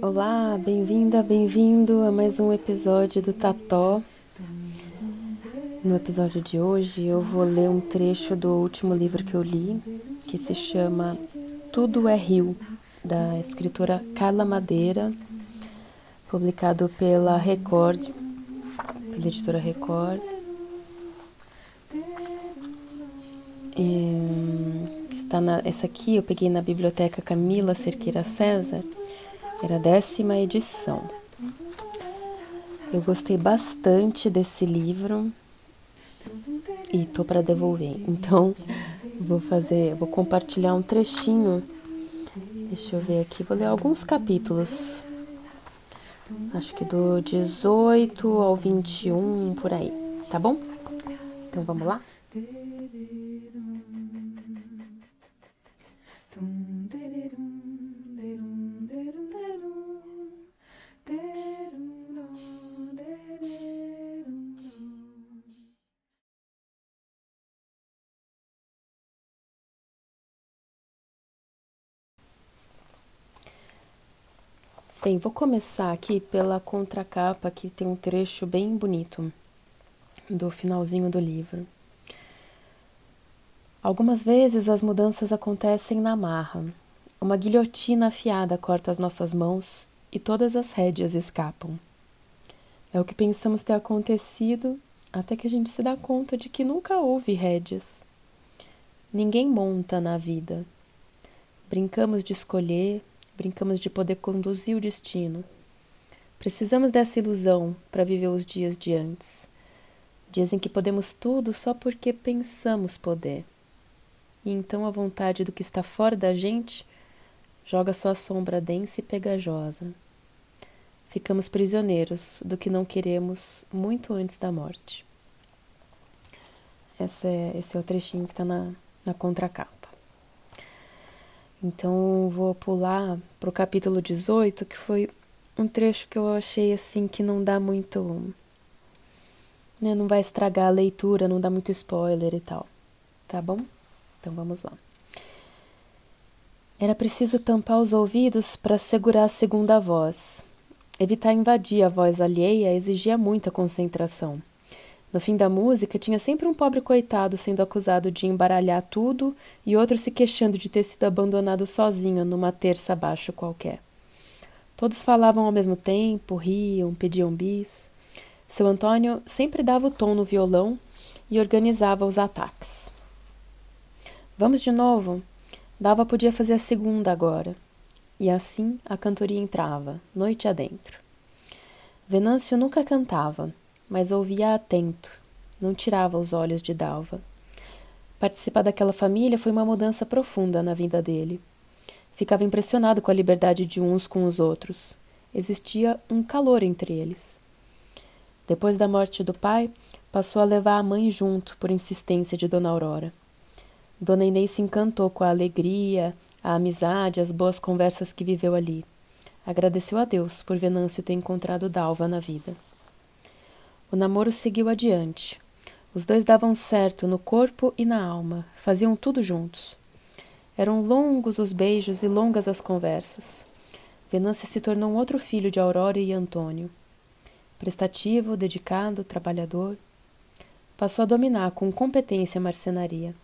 Olá, bem-vinda, bem-vindo a mais um episódio do Tató. No episódio de hoje eu vou ler um trecho do último livro que eu li, que se chama Tudo é Rio, da escritora Carla Madeira, publicado pela Record, pela editora Record. E, está na, essa aqui eu peguei na biblioteca Camila Cerqueira César, era a décima edição. Eu gostei bastante desse livro e tô para devolver. Então, vou fazer, vou compartilhar um trechinho. Deixa eu ver aqui, vou ler alguns capítulos. Acho que do 18 ao 21 por aí, tá bom? Então vamos lá? Bem, vou começar aqui pela contracapa, que tem um trecho bem bonito do finalzinho do livro. Algumas vezes as mudanças acontecem na marra. Uma guilhotina afiada corta as nossas mãos e todas as rédeas escapam. É o que pensamos ter acontecido até que a gente se dá conta de que nunca houve rédeas. Ninguém monta na vida. Brincamos de escolher, brincamos de poder conduzir o destino. Precisamos dessa ilusão para viver os dias de antes. Dias em que podemos tudo só porque pensamos poder. E então a vontade do que está fora da gente joga sua sombra densa e pegajosa. Ficamos prisioneiros do que não queremos muito antes da morte. Esse é, esse é o trechinho que está na, na contracapa. Então vou pular para o capítulo 18, que foi um trecho que eu achei assim que não dá muito. Né, não vai estragar a leitura, não dá muito spoiler e tal. Tá bom? Então vamos lá. Era preciso tampar os ouvidos para segurar a segunda voz. Evitar invadir a voz alheia exigia muita concentração. No fim da música, tinha sempre um pobre coitado sendo acusado de embaralhar tudo e outro se queixando de ter sido abandonado sozinho numa terça abaixo qualquer. Todos falavam ao mesmo tempo, riam, pediam bis. Seu Antônio sempre dava o tom no violão e organizava os ataques. Vamos de novo? Dava podia fazer a segunda agora. E assim a cantoria entrava, noite adentro. Venâncio nunca cantava, mas ouvia atento, não tirava os olhos de Dalva. Participar daquela família foi uma mudança profunda na vida dele. Ficava impressionado com a liberdade de uns com os outros. Existia um calor entre eles. Depois da morte do pai, passou a levar a mãe junto por insistência de Dona Aurora. Dona Inês se encantou com a alegria, a amizade, as boas conversas que viveu ali. Agradeceu a Deus por Venâncio ter encontrado Dalva na vida. O namoro seguiu adiante. Os dois davam certo no corpo e na alma, faziam tudo juntos. Eram longos os beijos e longas as conversas. Venâncio se tornou um outro filho de Aurora e Antônio. Prestativo, dedicado, trabalhador. Passou a dominar com competência a marcenaria.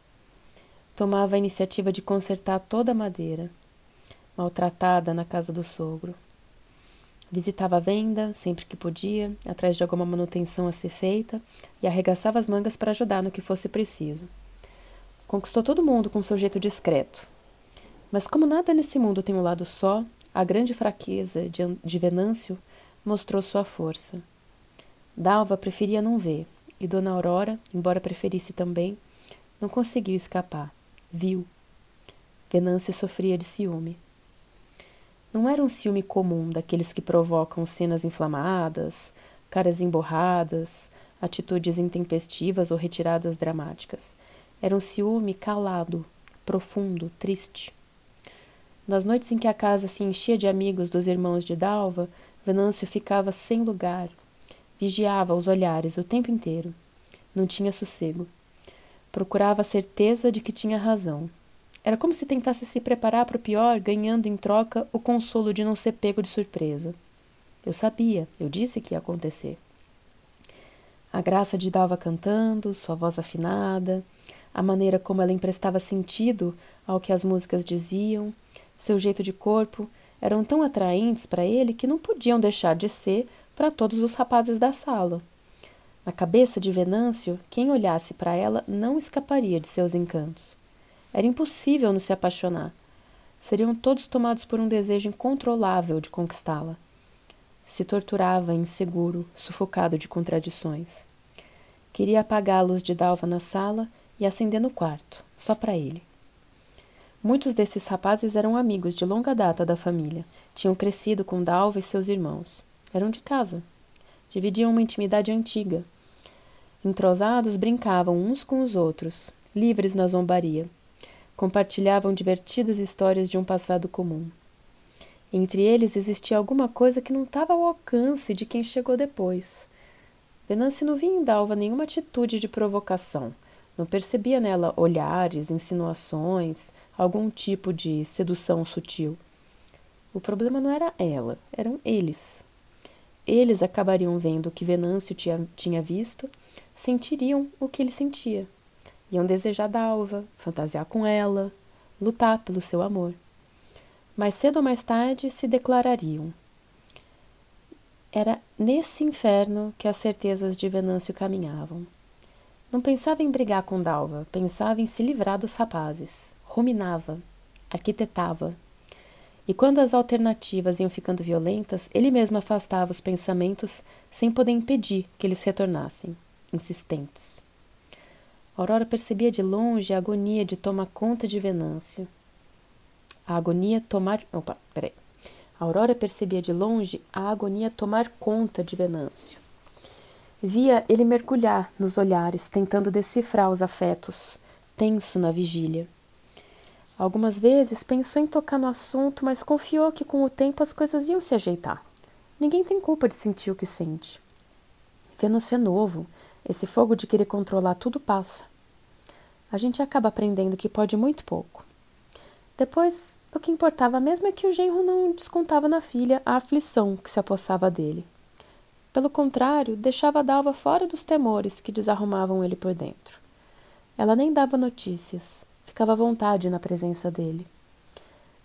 Tomava a iniciativa de consertar toda a madeira, maltratada na casa do sogro. Visitava a venda sempre que podia, atrás de alguma manutenção a ser feita, e arregaçava as mangas para ajudar no que fosse preciso. Conquistou todo mundo com seu jeito discreto. Mas como nada nesse mundo tem um lado só, a grande fraqueza de, de Venâncio mostrou sua força. Dalva preferia não ver, e Dona Aurora, embora preferisse também, não conseguiu escapar. Viu. Venâncio sofria de ciúme. Não era um ciúme comum daqueles que provocam cenas inflamadas, caras emborradas, atitudes intempestivas ou retiradas dramáticas. Era um ciúme calado, profundo, triste. Nas noites em que a casa se enchia de amigos dos irmãos de Dalva, Venâncio ficava sem lugar. Vigiava os olhares o tempo inteiro. Não tinha sossego. Procurava a certeza de que tinha razão. Era como se tentasse se preparar para o pior, ganhando em troca o consolo de não ser pego de surpresa. Eu sabia, eu disse que ia acontecer. A graça de Dalva cantando, sua voz afinada, a maneira como ela emprestava sentido ao que as músicas diziam, seu jeito de corpo, eram tão atraentes para ele que não podiam deixar de ser para todos os rapazes da sala. Na cabeça de Venâncio, quem olhasse para ela não escaparia de seus encantos. Era impossível não se apaixonar. Seriam todos tomados por um desejo incontrolável de conquistá-la. Se torturava inseguro, sufocado de contradições. Queria apagar a luz de Dalva na sala e acender no quarto, só para ele. Muitos desses rapazes eram amigos de longa data da família. Tinham crescido com Dalva e seus irmãos. Eram de casa. Dividiam uma intimidade antiga. Entrosados, brincavam uns com os outros, livres na zombaria. Compartilhavam divertidas histórias de um passado comum. Entre eles existia alguma coisa que não estava ao alcance de quem chegou depois. Venâncio não via em Dalva nenhuma atitude de provocação. Não percebia nela olhares, insinuações, algum tipo de sedução sutil. O problema não era ela, eram eles. Eles acabariam vendo o que Venâncio tinha, tinha visto, sentiriam o que ele sentia. Iam desejar Dalva, fantasiar com ela, lutar pelo seu amor. Mais cedo ou mais tarde se declarariam. Era nesse inferno que as certezas de Venâncio caminhavam. Não pensava em brigar com Dalva, pensava em se livrar dos rapazes. Ruminava, arquitetava, e quando as alternativas iam ficando violentas, ele mesmo afastava os pensamentos sem poder impedir que eles retornassem, insistentes. Aurora percebia de longe a agonia de tomar conta de Venâncio. A agonia tomar. Opa, peraí. Aurora percebia de longe a agonia tomar conta de Venâncio. Via ele mergulhar nos olhares, tentando decifrar os afetos, tenso na vigília. Algumas vezes pensou em tocar no assunto, mas confiou que com o tempo as coisas iam se ajeitar. Ninguém tem culpa de sentir o que sente. Vênus é novo, esse fogo de querer controlar tudo passa. A gente acaba aprendendo que pode muito pouco. Depois, o que importava mesmo é que o genro não descontava na filha a aflição que se apossava dele. Pelo contrário, deixava a Dalva fora dos temores que desarrumavam ele por dentro. Ela nem dava notícias, ficava à vontade na presença dele.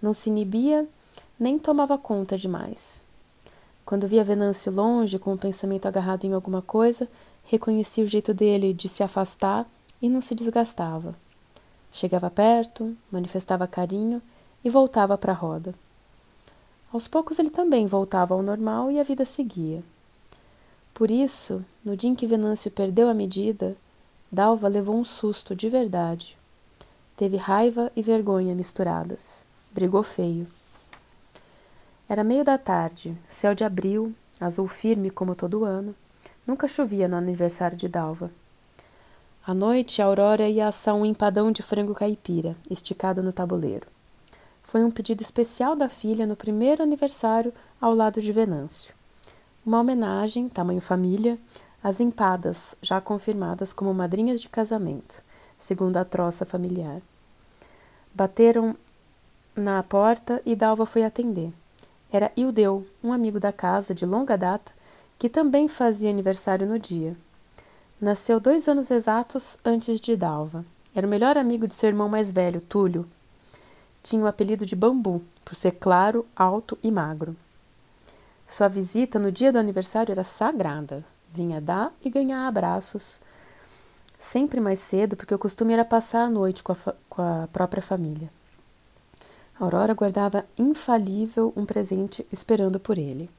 Não se inibia nem tomava conta demais. Quando via Venâncio longe, com o pensamento agarrado em alguma coisa, reconhecia o jeito dele de se afastar e não se desgastava. Chegava perto, manifestava carinho e voltava para a roda. Aos poucos ele também voltava ao normal e a vida seguia. Por isso, no dia em que Venâncio perdeu a medida, Dalva levou um susto de verdade. Teve raiva e vergonha misturadas. Brigou feio. Era meio da tarde, céu de abril, azul firme como todo ano. Nunca chovia no aniversário de Dalva. À noite, a Aurora ia assar um empadão de frango caipira, esticado no tabuleiro. Foi um pedido especial da filha no primeiro aniversário ao lado de Venâncio. Uma homenagem, tamanho família, às empadas, já confirmadas como madrinhas de casamento segundo a troça familiar. Bateram na porta e Dalva foi atender. Era Ildeu, um amigo da casa de longa data, que também fazia aniversário no dia. Nasceu dois anos exatos antes de Dalva. Era o melhor amigo de seu irmão mais velho, Túlio. Tinha o apelido de Bambu, por ser claro, alto e magro. Sua visita no dia do aniversário era sagrada. Vinha dar e ganhar abraços, sempre mais cedo, porque o costume era passar a noite com a, com a própria família. Aurora guardava infalível um presente esperando por ele.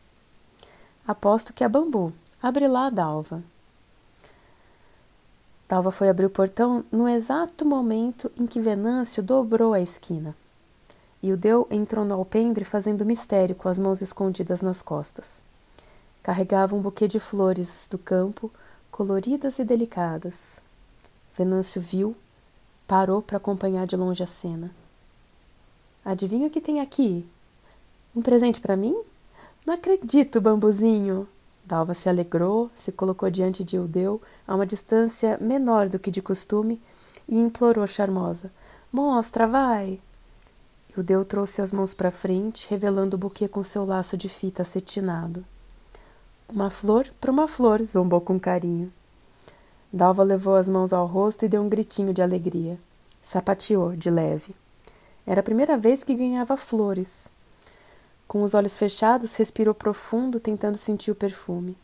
Aposto que é bambu. Abre lá, Dalva. Dalva foi abrir o portão no exato momento em que Venâncio dobrou a esquina. E o Deu entrou no alpendre fazendo mistério com as mãos escondidas nas costas. Carregava um buquê de flores do campo, coloridas e delicadas. Venâncio viu, Parou para acompanhar de longe a cena. Adivinha o que tem aqui? Um presente para mim? Não acredito, bambuzinho! Dalva se alegrou, se colocou diante de Eudeu a uma distância menor do que de costume e implorou charmosa: Mostra, vai! Eudeu trouxe as mãos para frente, revelando o buquê com seu laço de fita acetinado. Uma flor para uma flor, zombou com carinho. Dalva levou as mãos ao rosto e deu um gritinho de alegria. Sapateou, de leve. Era a primeira vez que ganhava flores. Com os olhos fechados, respirou profundo, tentando sentir o perfume.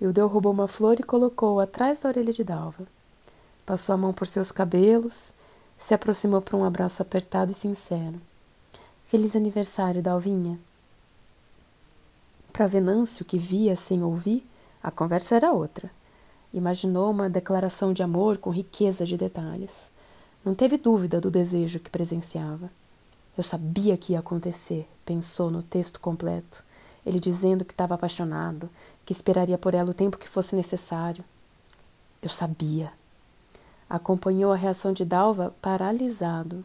Eudeu roubou uma flor e colocou-a atrás da orelha de Dalva. Passou a mão por seus cabelos, se aproximou para um abraço apertado e sincero. Feliz aniversário, Dalvinha. Para Venâncio, que via sem ouvir, a conversa era outra. Imaginou uma declaração de amor com riqueza de detalhes. Não teve dúvida do desejo que presenciava. Eu sabia que ia acontecer, pensou no texto completo. Ele dizendo que estava apaixonado, que esperaria por ela o tempo que fosse necessário. Eu sabia. Acompanhou a reação de Dalva paralisado.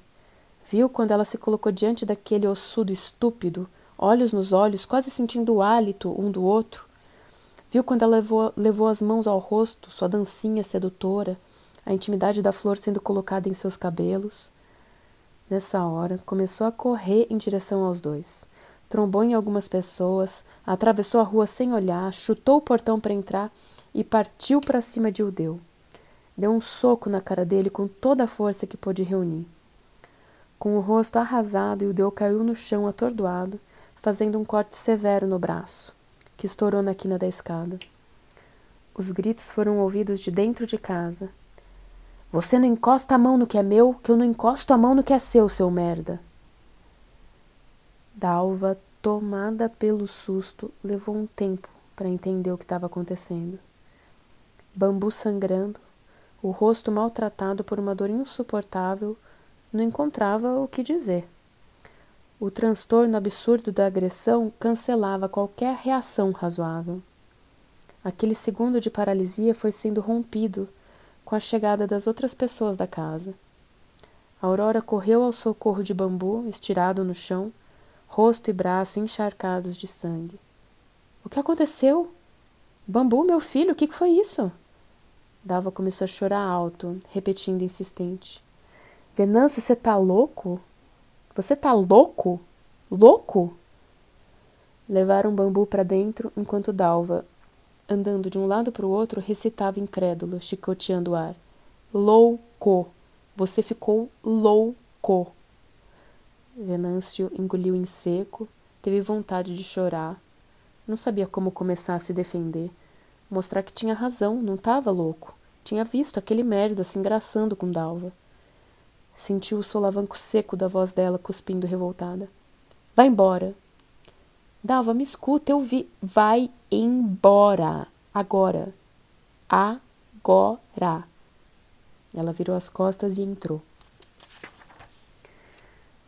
Viu quando ela se colocou diante daquele ossudo estúpido, olhos nos olhos, quase sentindo o hálito um do outro. Viu quando ela levou, levou as mãos ao rosto, sua dancinha sedutora, a intimidade da flor sendo colocada em seus cabelos. Nessa hora, começou a correr em direção aos dois. Trombou em algumas pessoas, atravessou a rua sem olhar, chutou o portão para entrar e partiu para cima de Udeu. Deu um soco na cara dele com toda a força que pôde reunir. Com o rosto arrasado, Udeu caiu no chão atordoado, fazendo um corte severo no braço, que estourou na quina da escada. Os gritos foram ouvidos de dentro de casa. Você não encosta a mão no que é meu, que eu não encosto a mão no que é seu, seu merda. Dalva, tomada pelo susto, levou um tempo para entender o que estava acontecendo. Bambu sangrando, o rosto maltratado por uma dor insuportável, não encontrava o que dizer. O transtorno absurdo da agressão cancelava qualquer reação razoável. Aquele segundo de paralisia foi sendo rompido com a chegada das outras pessoas da casa. Aurora correu ao socorro de bambu, estirado no chão, rosto e braço encharcados de sangue. O que aconteceu? Bambu, meu filho, o que foi isso? Dalva começou a chorar alto, repetindo insistente. Venâncio, você tá louco? Você tá louco? Louco? Levaram bambu para dentro enquanto Dalva, andando de um lado para o outro, recitava incrédulo, chicoteando o ar. Louco! Você ficou louco! Venâncio engoliu em seco, teve vontade de chorar. Não sabia como começar a se defender. Mostrar que tinha razão, não estava louco. Tinha visto aquele merda se engraçando com Dalva. Sentiu o solavanco seco da voz dela cuspindo revoltada. Vai embora. Dalva, me escuta, eu vi. Vai embora. Agora. Agora. Ela virou as costas e entrou.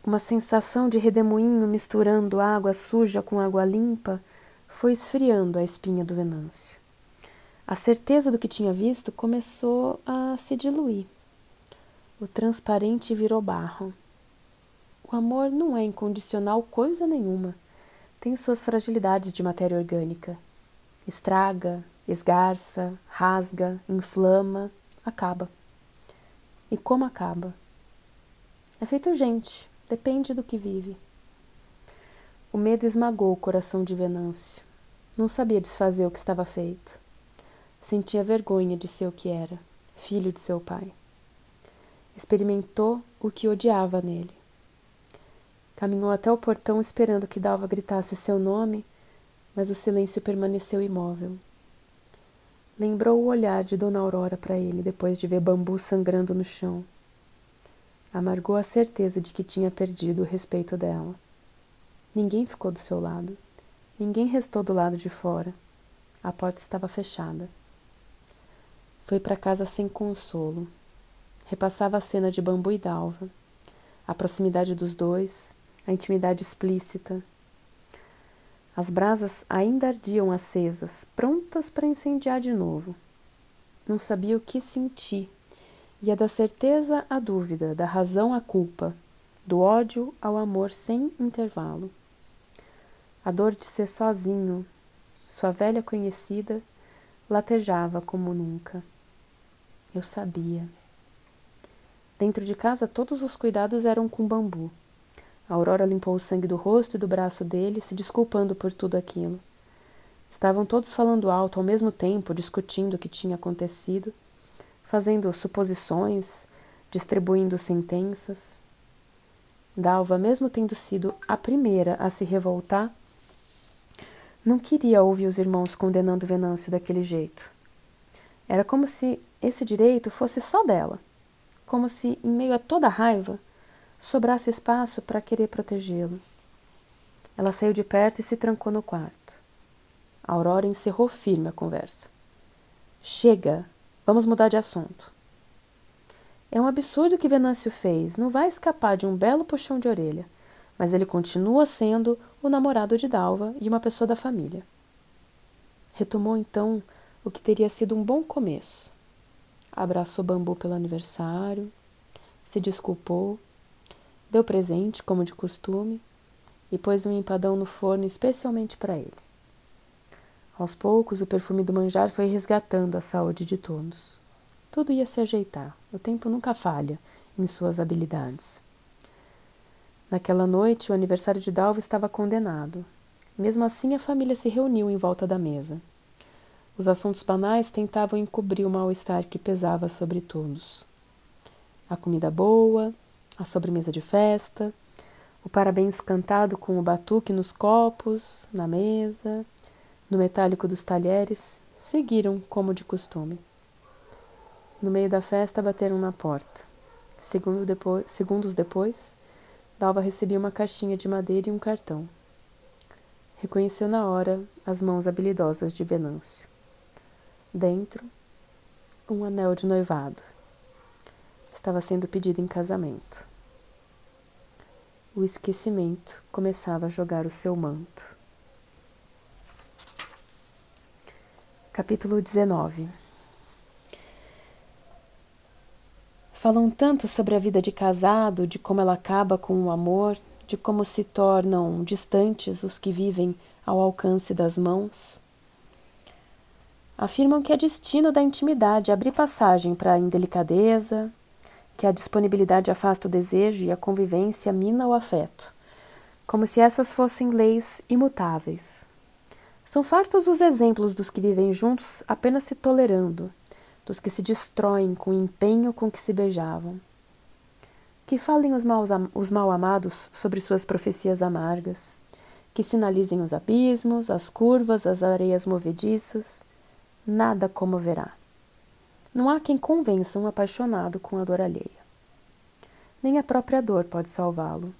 Uma sensação de redemoinho misturando água suja com água limpa foi esfriando a espinha do Venâncio. A certeza do que tinha visto começou a se diluir. O transparente virou barro. O amor não é incondicional coisa nenhuma tem suas fragilidades de matéria orgânica. Estraga, esgarça, rasga, inflama, acaba. E como acaba? É feito gente, depende do que vive. O medo esmagou o coração de Venâncio. Não sabia desfazer o que estava feito. Sentia vergonha de ser o que era, filho de seu pai. Experimentou o que odiava nele. Caminhou até o portão esperando que Dalva gritasse seu nome, mas o silêncio permaneceu imóvel. Lembrou o olhar de Dona Aurora para ele depois de ver bambu sangrando no chão. Amargou a certeza de que tinha perdido o respeito dela. Ninguém ficou do seu lado. Ninguém restou do lado de fora. A porta estava fechada. Foi para casa sem consolo. Repassava a cena de bambu e dalva. A proximidade dos dois, a intimidade explícita. As brasas ainda ardiam acesas, prontas para incendiar de novo. Não sabia o que sentir Ia da certeza à dúvida, da razão à culpa, do ódio ao amor sem intervalo. A dor de ser sozinho, sua velha conhecida, latejava como nunca. Eu sabia. Dentro de casa, todos os cuidados eram com bambu. A Aurora limpou o sangue do rosto e do braço dele, se desculpando por tudo aquilo. Estavam todos falando alto ao mesmo tempo, discutindo o que tinha acontecido, fazendo suposições, distribuindo sentenças. Dalva, mesmo tendo sido a primeira a se revoltar, não queria ouvir os irmãos condenando Venâncio daquele jeito. Era como se esse direito fosse só dela, como se, em meio a toda a raiva, sobrasse espaço para querer protegê-lo. Ela saiu de perto e se trancou no quarto. A Aurora encerrou firme a conversa. Chega, vamos mudar de assunto. É um absurdo o que Venâncio fez, não vai escapar de um belo puxão de orelha mas ele continua sendo o namorado de Dalva e uma pessoa da família. Retomou então o que teria sido um bom começo. Abraçou Bambu pelo aniversário, se desculpou, deu presente, como de costume, e pôs um empadão no forno especialmente para ele. Aos poucos, o perfume do manjar foi resgatando a saúde de todos. Tudo ia se ajeitar, o tempo nunca falha em suas habilidades. Naquela noite, o aniversário de Dalva estava condenado. Mesmo assim, a família se reuniu em volta da mesa. Os assuntos banais tentavam encobrir o mal-estar que pesava sobre todos. A comida boa, a sobremesa de festa, o parabéns cantado com o batuque nos copos, na mesa, no metálico dos talheres, seguiram como de costume. No meio da festa, bateram na porta. Segundo depois, segundos depois, Dalva recebia uma caixinha de madeira e um cartão. Reconheceu na hora as mãos habilidosas de Venâncio. Dentro, um anel de noivado. Estava sendo pedido em casamento. O esquecimento começava a jogar o seu manto. Capítulo 19 Falam tanto sobre a vida de casado, de como ela acaba com o amor, de como se tornam distantes os que vivem ao alcance das mãos. Afirmam que é destino da intimidade abrir passagem para a indelicadeza, que a disponibilidade afasta o desejo e a convivência mina o afeto, como se essas fossem leis imutáveis. São fartos os exemplos dos que vivem juntos apenas se tolerando dos que se destroem com o empenho com que se beijavam. Que falem os, maus, os mal-amados sobre suas profecias amargas, que sinalizem os abismos, as curvas, as areias movediças, nada comoverá. Não há quem convença um apaixonado com a dor alheia. Nem a própria dor pode salvá-lo.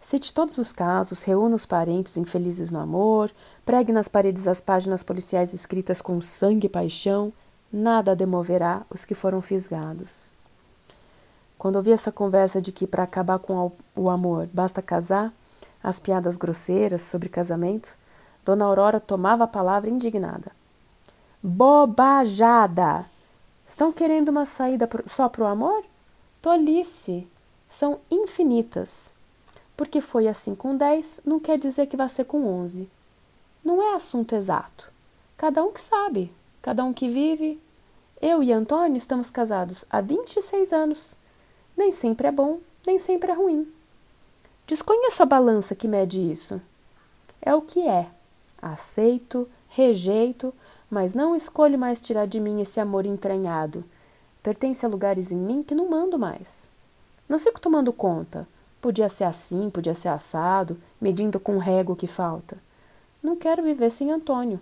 Cite todos os casos, reúna os parentes infelizes no amor, pregue nas paredes as páginas policiais escritas com sangue e paixão, nada demoverá os que foram fisgados. Quando ouvi essa conversa de que para acabar com o amor basta casar, as piadas grosseiras sobre casamento, Dona Aurora tomava a palavra indignada. Bobajada! Estão querendo uma saída só para o amor? Tolice! São infinitas. Porque foi assim com dez, não quer dizer que vai ser com onze. Não é assunto exato. Cada um que sabe, cada um que vive. Eu e Antônio estamos casados há 26 anos. Nem sempre é bom, nem sempre é ruim. Desconheço a balança que mede isso. É o que é. Aceito, rejeito, mas não escolho mais tirar de mim esse amor entranhado. Pertence a lugares em mim que não mando mais. Não fico tomando conta. Podia ser assim, podia ser assado, medindo com régua o que falta. Não quero viver sem Antônio.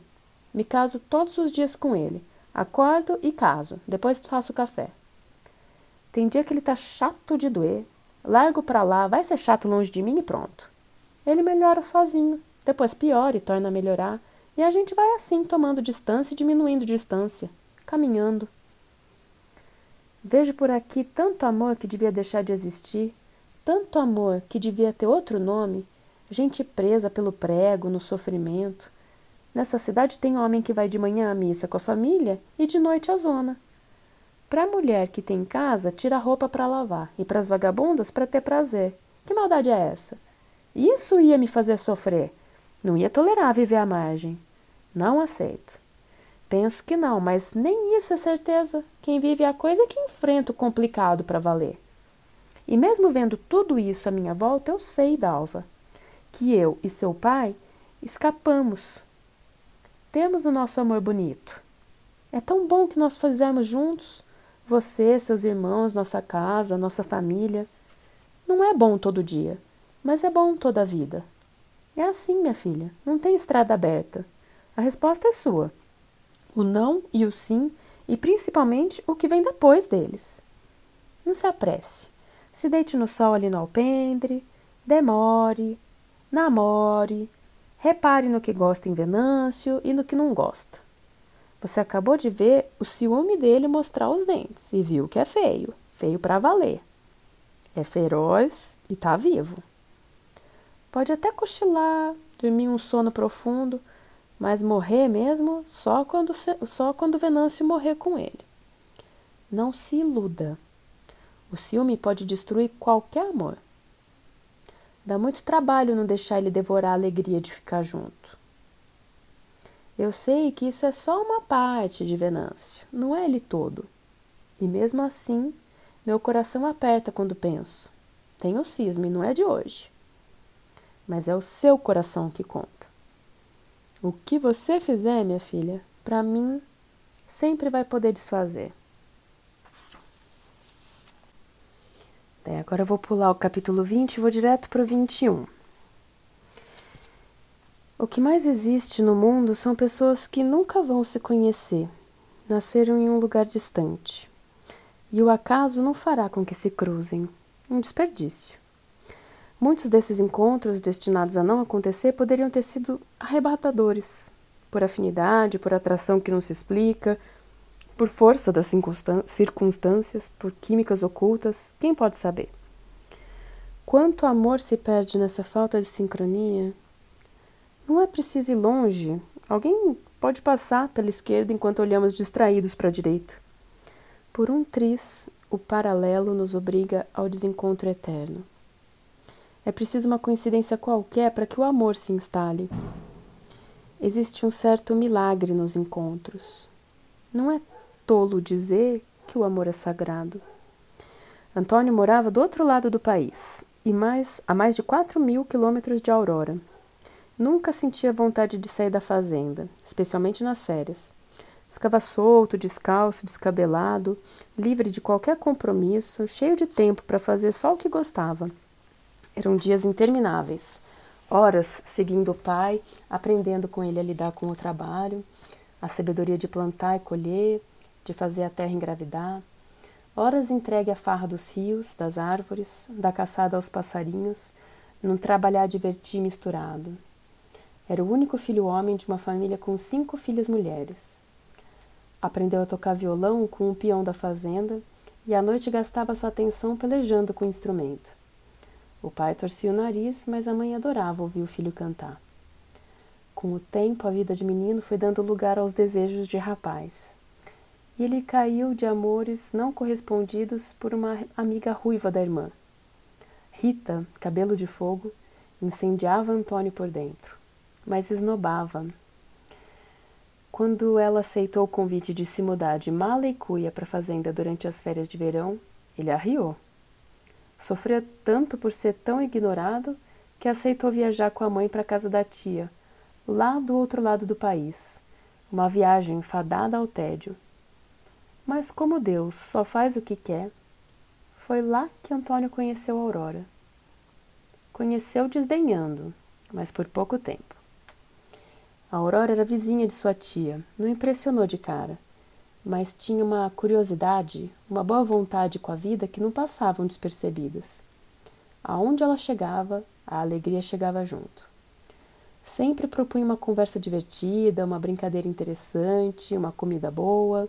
Me caso todos os dias com ele. Acordo e caso, depois faço café. Tem dia que ele tá chato de doer. Largo pra lá, vai ser chato longe de mim e pronto. Ele melhora sozinho, depois piora e torna a melhorar, e a gente vai assim, tomando distância e diminuindo distância, caminhando. Vejo por aqui tanto amor que devia deixar de existir, tanto amor que devia ter outro nome, gente presa pelo prego, no sofrimento, Nessa cidade tem homem que vai de manhã à missa com a família e de noite à zona. Para a mulher que tem em casa, tira a roupa para lavar, e para as vagabundas, para ter prazer. Que maldade é essa? Isso ia me fazer sofrer. Não ia tolerar viver à margem. Não aceito. Penso que não, mas nem isso é certeza. Quem vive a coisa é que enfrenta o complicado para valer. E mesmo vendo tudo isso à minha volta, eu sei, Dalva, que eu e seu pai escapamos. Temos o nosso amor bonito. É tão bom que nós fizemos juntos, você, seus irmãos, nossa casa, nossa família. Não é bom todo dia, mas é bom toda a vida. É assim, minha filha, não tem estrada aberta. A resposta é sua o não e o sim, e principalmente o que vem depois deles. Não se apresse. Se deite no sol ali no alpendre, demore, namore, repare no que gosta em Venâncio e no que não gosta. Você acabou de ver o ciúme dele mostrar os dentes e viu que é feio, feio para valer. É feroz e tá vivo. Pode até cochilar, dormir um sono profundo, mas morrer mesmo só quando, só quando Venâncio morrer com ele. Não se iluda. O ciúme pode destruir qualquer amor. Dá muito trabalho não deixar ele devorar a alegria de ficar junto. Eu sei que isso é só uma parte de Venâncio, não é ele todo. E mesmo assim, meu coração aperta quando penso. Tenho cisme, não é de hoje. Mas é o seu coração que conta. O que você fizer, minha filha, para mim, sempre vai poder desfazer. Até agora eu vou pular o capítulo 20 e vou direto para o 21. O que mais existe no mundo são pessoas que nunca vão se conhecer, nasceram em um lugar distante. E o acaso não fará com que se cruzem. Um desperdício. Muitos desses encontros destinados a não acontecer poderiam ter sido arrebatadores, por afinidade, por atração que não se explica, por força das circunstâncias, por químicas ocultas, quem pode saber? Quanto amor se perde nessa falta de sincronia? Não é preciso ir longe. Alguém pode passar pela esquerda enquanto olhamos distraídos para a direita. Por um tris, o paralelo nos obriga ao desencontro eterno. É preciso uma coincidência qualquer para que o amor se instale. Existe um certo milagre nos encontros. Não é tolo dizer que o amor é sagrado. Antônio morava do outro lado do país, e mais a mais de quatro mil quilômetros de Aurora. Nunca sentia vontade de sair da fazenda, especialmente nas férias. Ficava solto, descalço, descabelado, livre de qualquer compromisso, cheio de tempo para fazer só o que gostava. Eram dias intermináveis, horas seguindo o pai, aprendendo com ele a lidar com o trabalho, a sabedoria de plantar e colher, de fazer a terra engravidar, horas entregue à farra dos rios, das árvores, da caçada aos passarinhos, num trabalhar divertir misturado. Era o único filho homem de uma família com cinco filhas mulheres. Aprendeu a tocar violão com um peão da fazenda e à noite gastava sua atenção pelejando com o instrumento. O pai torcia o nariz, mas a mãe adorava ouvir o filho cantar. Com o tempo, a vida de menino foi dando lugar aos desejos de rapaz. E ele caiu de amores não correspondidos por uma amiga ruiva da irmã. Rita, cabelo de fogo, incendiava Antônio por dentro, mas esnobava. Quando ela aceitou o convite de se mudar de mala e cuia para a fazenda durante as férias de verão, ele arriou. Sofria tanto por ser tão ignorado que aceitou viajar com a mãe para a casa da tia, lá do outro lado do país. Uma viagem fadada ao tédio. Mas como Deus só faz o que quer, foi lá que Antônio conheceu Aurora. Conheceu desdenhando, mas por pouco tempo. A Aurora era vizinha de sua tia, não impressionou de cara mas tinha uma curiosidade, uma boa vontade com a vida que não passavam despercebidas. Aonde ela chegava, a alegria chegava junto. Sempre propunha uma conversa divertida, uma brincadeira interessante, uma comida boa.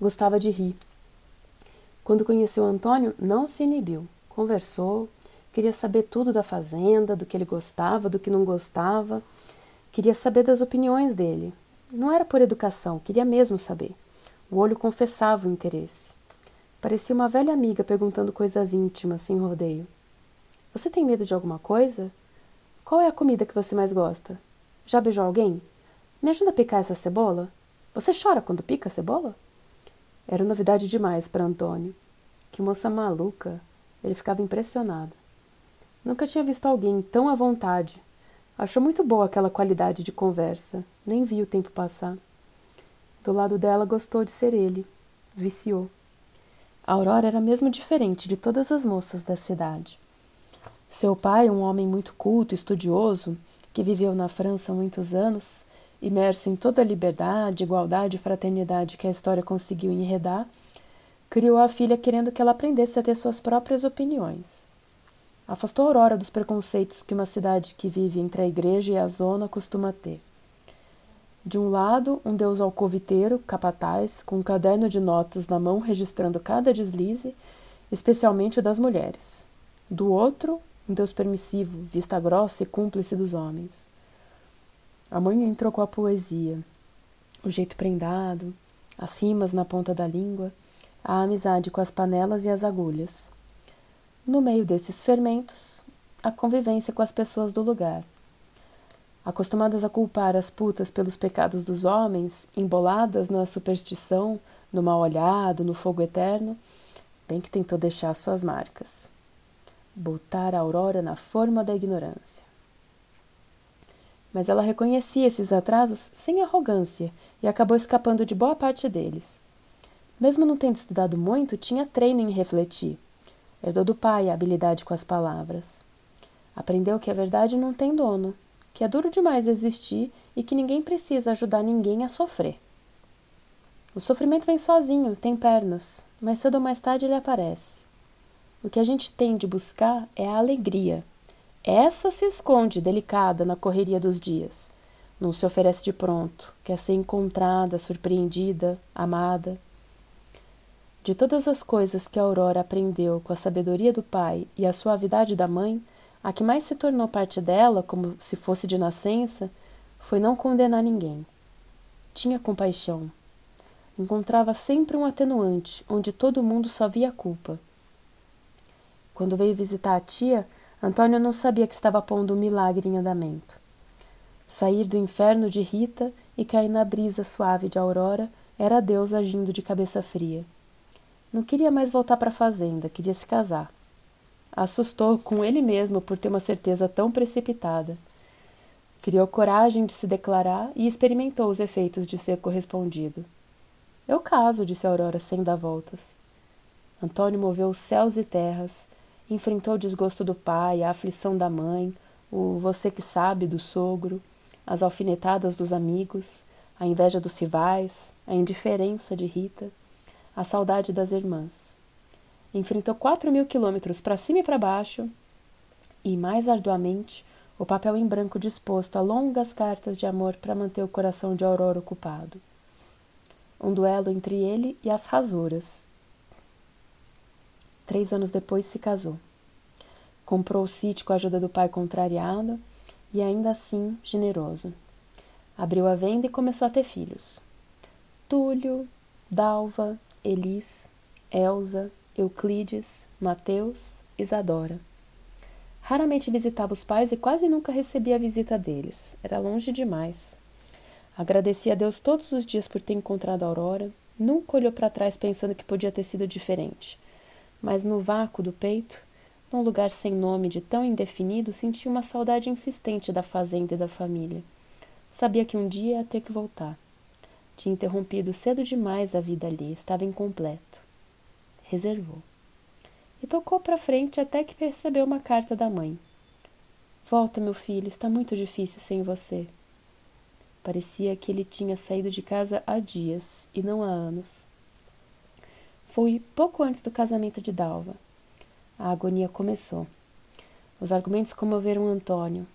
Gostava de rir. Quando conheceu Antônio, não se inibiu. Conversou, queria saber tudo da fazenda, do que ele gostava, do que não gostava. Queria saber das opiniões dele. Não era por educação, queria mesmo saber. O olho confessava o interesse. Parecia uma velha amiga perguntando coisas íntimas, sem rodeio. Você tem medo de alguma coisa? Qual é a comida que você mais gosta? Já beijou alguém? Me ajuda a picar essa cebola? Você chora quando pica a cebola? Era novidade demais para Antônio. Que moça maluca! Ele ficava impressionado. Nunca tinha visto alguém tão à vontade. Achou muito boa aquela qualidade de conversa. Nem viu o tempo passar. Do lado dela gostou de ser ele. Viciou. A Aurora era mesmo diferente de todas as moças da cidade. Seu pai, um homem muito culto estudioso, que viveu na França muitos anos, imerso em toda a liberdade, igualdade e fraternidade que a história conseguiu enredar, criou a filha querendo que ela aprendesse a ter suas próprias opiniões. Afastou Aurora dos preconceitos que uma cidade que vive entre a igreja e a zona costuma ter. De um lado, um deus alcoviteiro, capataz, com um caderno de notas na mão registrando cada deslize, especialmente o das mulheres. Do outro, um deus permissivo, vista grossa e cúmplice dos homens. A mãe entrou com a poesia, o jeito prendado, as rimas na ponta da língua, a amizade com as panelas e as agulhas. No meio desses fermentos, a convivência com as pessoas do lugar acostumadas a culpar as putas pelos pecados dos homens, emboladas na superstição, no mal olhado, no fogo eterno, bem que tentou deixar suas marcas. Botar a aurora na forma da ignorância. Mas ela reconhecia esses atrasos sem arrogância e acabou escapando de boa parte deles. Mesmo não tendo estudado muito, tinha treino em refletir. Herdou do pai a habilidade com as palavras. Aprendeu que a verdade não tem dono, que é duro demais existir e que ninguém precisa ajudar ninguém a sofrer. O sofrimento vem sozinho, tem pernas, mas cedo ou mais tarde ele aparece. O que a gente tem de buscar é a alegria. Essa se esconde, delicada, na correria dos dias. Não se oferece de pronto, quer ser encontrada, surpreendida, amada. De todas as coisas que a Aurora aprendeu com a sabedoria do pai e a suavidade da mãe, a que mais se tornou parte dela, como se fosse de nascença, foi não condenar ninguém. Tinha compaixão. Encontrava sempre um atenuante, onde todo mundo só via culpa. Quando veio visitar a tia, Antônio não sabia que estava pondo um milagre em andamento. Sair do inferno de Rita e cair na brisa suave de Aurora era Deus agindo de cabeça fria. Não queria mais voltar para a fazenda, queria se casar. Assustou com ele mesmo por ter uma certeza tão precipitada. Criou coragem de se declarar e experimentou os efeitos de ser correspondido. Eu caso, disse Aurora sem dar voltas. Antônio moveu os céus e terras, enfrentou o desgosto do pai, a aflição da mãe, o você que sabe do sogro, as alfinetadas dos amigos, a inveja dos rivais, a indiferença de Rita, a saudade das irmãs. Enfrentou quatro mil quilômetros para cima e para baixo, e, mais arduamente, o papel em branco disposto a longas cartas de amor para manter o coração de Aurora ocupado. Um duelo entre ele e as rasuras. Três anos depois se casou. Comprou o sítio com a ajuda do pai contrariado e ainda assim generoso. Abriu a venda e começou a ter filhos. Túlio, Dalva, Elis, Elsa, Euclides, Mateus, Isadora. Raramente visitava os pais e quase nunca recebia a visita deles. Era longe demais. Agradecia a Deus todos os dias por ter encontrado a Aurora. Nunca olhou para trás pensando que podia ter sido diferente. Mas no vácuo do peito, num lugar sem nome de tão indefinido, sentia uma saudade insistente da fazenda e da família. Sabia que um dia ia ter que voltar. Tinha interrompido cedo demais a vida ali, estava incompleto reservou. E tocou para frente até que percebeu uma carta da mãe. Volta, meu filho, está muito difícil sem você. Parecia que ele tinha saído de casa há dias e não há anos. Foi pouco antes do casamento de Dalva. A agonia começou. Os argumentos comoveram Antônio.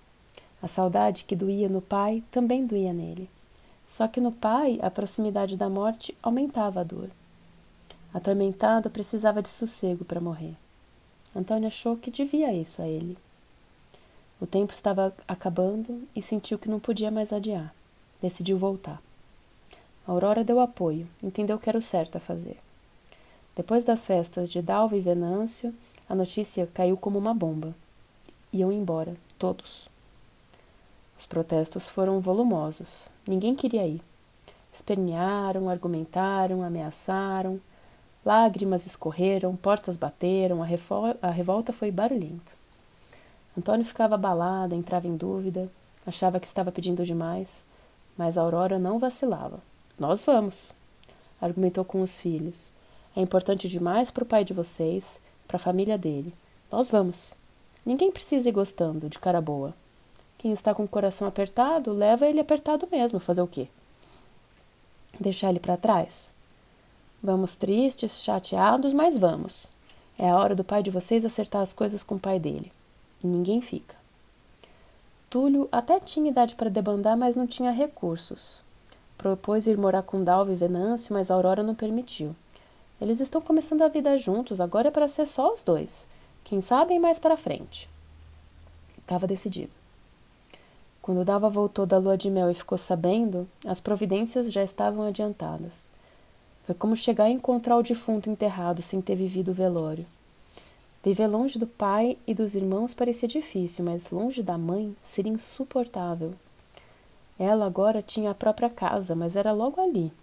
A saudade que doía no pai também doía nele. Só que no pai, a proximidade da morte aumentava a dor. Atormentado, precisava de sossego para morrer. Antônio achou que devia isso a ele. O tempo estava acabando e sentiu que não podia mais adiar. Decidiu voltar. A Aurora deu apoio, entendeu que era o certo a fazer. Depois das festas de Dalva e Venâncio, a notícia caiu como uma bomba. Iam embora, todos. Os protestos foram volumosos. Ninguém queria ir. Espernearam, argumentaram, ameaçaram. Lágrimas escorreram, portas bateram, a, a revolta foi barulhenta. Antônio ficava abalado, entrava em dúvida, achava que estava pedindo demais, mas Aurora não vacilava. Nós vamos, argumentou com os filhos. É importante demais para o pai de vocês, para a família dele. Nós vamos. Ninguém precisa ir gostando, de cara boa. Quem está com o coração apertado, leva ele apertado mesmo. Fazer o quê? Deixar ele para trás? Vamos tristes, chateados, mas vamos. É a hora do pai de vocês acertar as coisas com o pai dele. E ninguém fica. Túlio até tinha idade para debandar, mas não tinha recursos. Propôs ir morar com Dalva e Venâncio, mas Aurora não permitiu. Eles estão começando a vida juntos, agora é para ser só os dois. Quem sabe mais para frente. Estava decidido. Quando Dalva voltou da lua de mel e ficou sabendo, as providências já estavam adiantadas. Foi como chegar a encontrar o defunto enterrado sem ter vivido o velório. Viver longe do pai e dos irmãos parecia difícil, mas longe da mãe seria insuportável. Ela agora tinha a própria casa, mas era logo ali.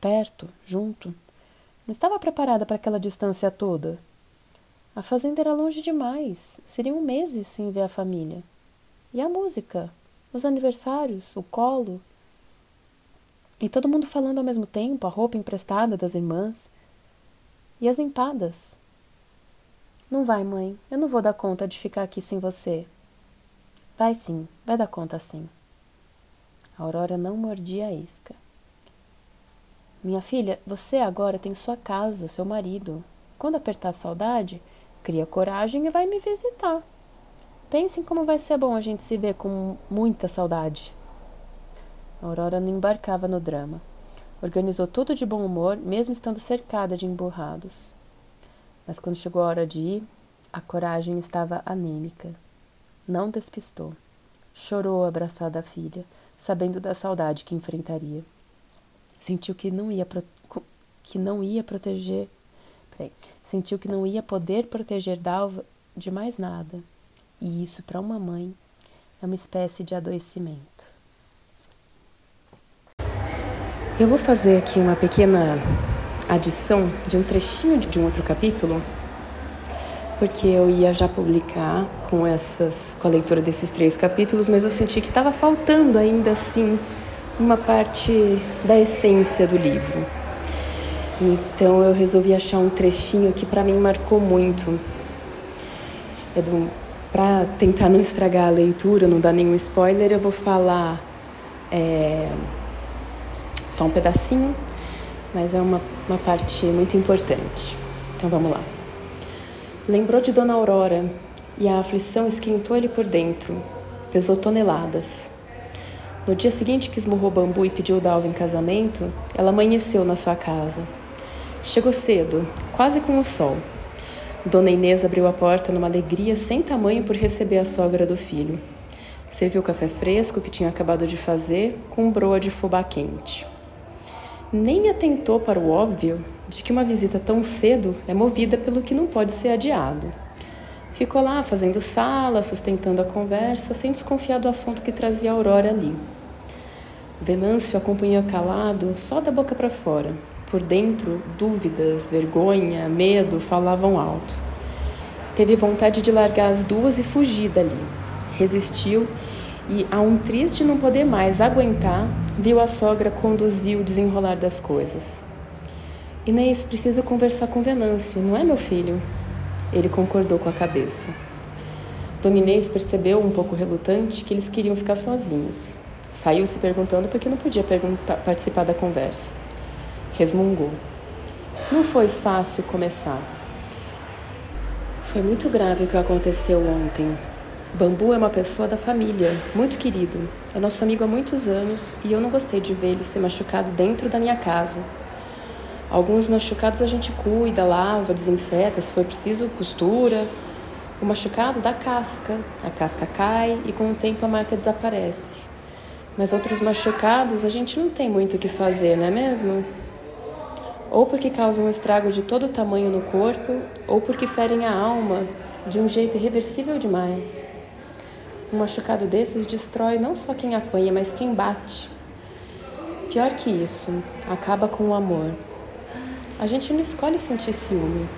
Perto, junto. Não estava preparada para aquela distância toda. A fazenda era longe demais. Seriam meses sem ver a família. E a música? Os aniversários? O colo? E todo mundo falando ao mesmo tempo, a roupa emprestada das irmãs. E as empadas. Não vai, mãe. Eu não vou dar conta de ficar aqui sem você. Vai sim, vai dar conta sim. A Aurora não mordia a isca. Minha filha, você agora tem sua casa, seu marido. Quando apertar a saudade, cria coragem e vai me visitar. Pensem como vai ser bom a gente se ver com muita saudade. Aurora não embarcava no drama. Organizou tudo de bom humor, mesmo estando cercada de emburrados. Mas quando chegou a hora de ir, a coragem estava anêmica. Não despistou. Chorou abraçada à filha, sabendo da saudade que enfrentaria. Sentiu que não ia pro... que não ia proteger, Peraí. sentiu que não ia poder proteger Dalva de mais nada. E isso para uma mãe é uma espécie de adoecimento. Eu vou fazer aqui uma pequena adição de um trechinho de um outro capítulo, porque eu ia já publicar com essas, com a leitura desses três capítulos, mas eu senti que estava faltando ainda assim uma parte da essência do livro. Então eu resolvi achar um trechinho que para mim marcou muito. É para tentar não estragar a leitura, não dar nenhum spoiler, eu vou falar é, só um pedacinho, mas é uma, uma parte muito importante. Então vamos lá. Lembrou de Dona Aurora e a aflição esquentou ele por dentro, pesou toneladas. No dia seguinte que esmurrou bambu e pediu Dalva em casamento, ela amanheceu na sua casa. Chegou cedo, quase com o sol. Dona Inês abriu a porta numa alegria sem tamanho por receber a sogra do filho. Serviu café fresco que tinha acabado de fazer com broa de fubá quente nem atentou para o óbvio de que uma visita tão cedo é movida pelo que não pode ser adiado. Ficou lá fazendo sala, sustentando a conversa, sem desconfiar do assunto que trazia Aurora ali. Venâncio acompanhou calado, só da boca para fora. Por dentro, dúvidas, vergonha, medo falavam alto. Teve vontade de largar as duas e fugir dali. Resistiu e, a um triste não poder mais aguentar, viu a sogra conduzir o desenrolar das coisas. Inês precisa conversar com Venâncio, não é, meu filho? Ele concordou com a cabeça. Dona Inês percebeu, um pouco relutante, que eles queriam ficar sozinhos. Saiu se perguntando por que não podia participar da conversa. Resmungou. Não foi fácil começar. Foi muito grave o que aconteceu ontem, Bambu é uma pessoa da família, muito querido. É nosso amigo há muitos anos e eu não gostei de ver ele ser machucado dentro da minha casa. Alguns machucados a gente cuida, lava, desinfeta, se for preciso, costura. O machucado dá casca, a casca cai e com o tempo a marca desaparece. Mas outros machucados a gente não tem muito o que fazer, não é mesmo? ou porque causam um estrago de todo tamanho no corpo, ou porque ferem a alma de um jeito irreversível demais. Um machucado desses destrói não só quem apanha, mas quem bate. Pior que isso, acaba com o amor. A gente não escolhe sentir ciúme.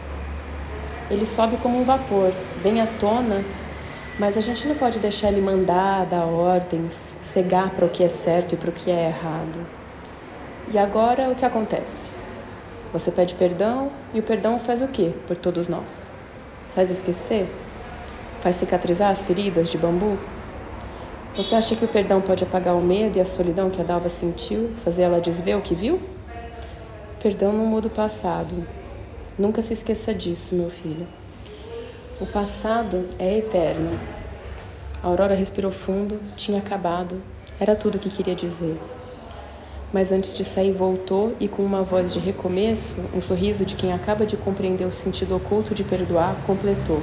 Ele sobe como um vapor, vem à tona, mas a gente não pode deixar ele mandar, dar ordens, cegar para o que é certo e para o que é errado. E agora o que acontece? Você pede perdão e o perdão faz o quê por todos nós? Faz esquecer? Faz cicatrizar as feridas de bambu? Você acha que o perdão pode apagar o medo e a solidão que a Dalva sentiu, fazer ela desver o que viu? Perdão não muda o passado. Nunca se esqueça disso, meu filho. O passado é eterno. A Aurora respirou fundo, tinha acabado, era tudo o que queria dizer. Mas antes de sair, voltou e, com uma voz de recomeço, um sorriso de quem acaba de compreender o sentido oculto de perdoar, completou.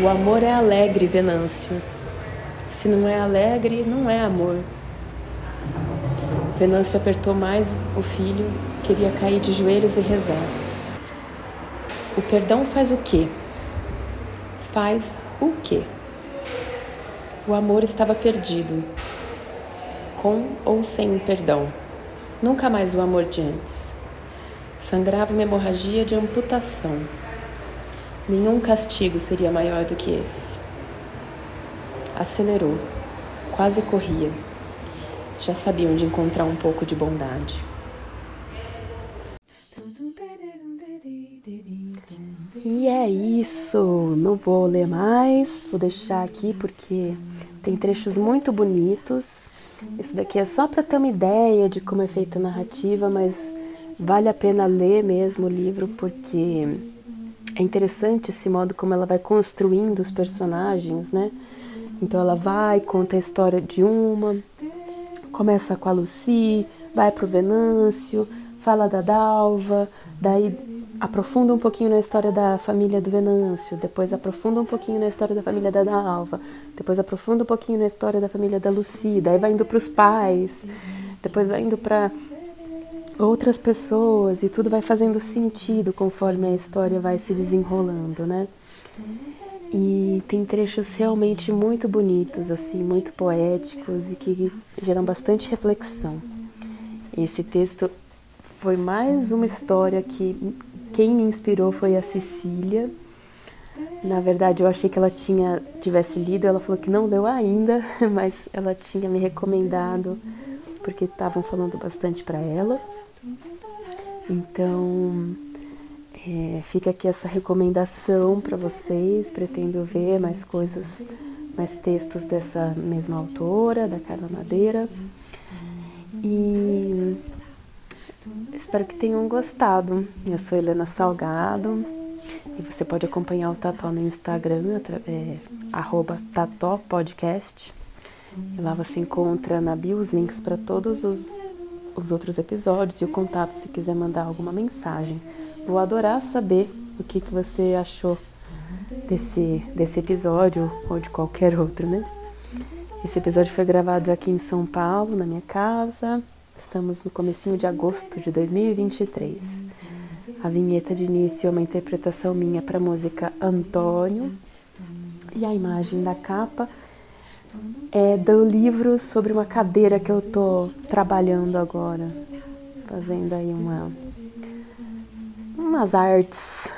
O amor é alegre, Venâncio. Se não é alegre, não é amor. Venâncio apertou mais o filho, queria cair de joelhos e rezar. O perdão faz o quê? Faz o quê? O amor estava perdido, com ou sem perdão. Nunca mais o amor de antes. Sangrava uma hemorragia de amputação. Nenhum castigo seria maior do que esse. Acelerou, quase corria. Já sabia onde encontrar um pouco de bondade. E é isso. Não vou ler mais, vou deixar aqui porque tem trechos muito bonitos. Isso daqui é só para ter uma ideia de como é feita a narrativa, mas vale a pena ler mesmo o livro porque é interessante esse modo como ela vai construindo os personagens, né? Então ela vai, conta a história de uma, começa com a Lucy, vai pro Venâncio, fala da Dalva, daí aprofunda um pouquinho na história da família do Venâncio, depois aprofunda um pouquinho na história da família da Dalva, depois aprofunda um pouquinho na história da família da Lucy, daí vai indo para os pais, depois vai indo para outras pessoas e tudo vai fazendo sentido conforme a história vai se desenrolando, né? E tem trechos realmente muito bonitos, assim, muito poéticos e que geram bastante reflexão. Esse texto foi mais uma história que quem me inspirou foi a Cecília. Na verdade, eu achei que ela tinha tivesse lido, ela falou que não leu ainda, mas ela tinha me recomendado porque estavam falando bastante para ela. Então, é, fica aqui essa recomendação para vocês. Pretendo ver mais coisas, mais textos dessa mesma autora, da Carla Madeira. E espero que tenham gostado. Eu sou Helena Salgado e você pode acompanhar o Tató no Instagram, é, arroba Tató Podcast. E lá você encontra na bio os links para todos os os outros episódios e o contato se quiser mandar alguma mensagem. Vou adorar saber o que, que você achou desse, desse episódio ou de qualquer outro, né? Esse episódio foi gravado aqui em São Paulo, na minha casa. Estamos no comecinho de agosto de 2023. A vinheta de início é uma interpretação minha para a música Antônio e a imagem da capa é do livro sobre uma cadeira que eu tô trabalhando agora, fazendo aí uma umas artes.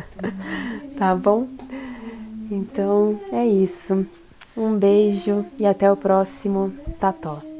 tá bom? Então é isso. Um beijo e até o próximo Tató.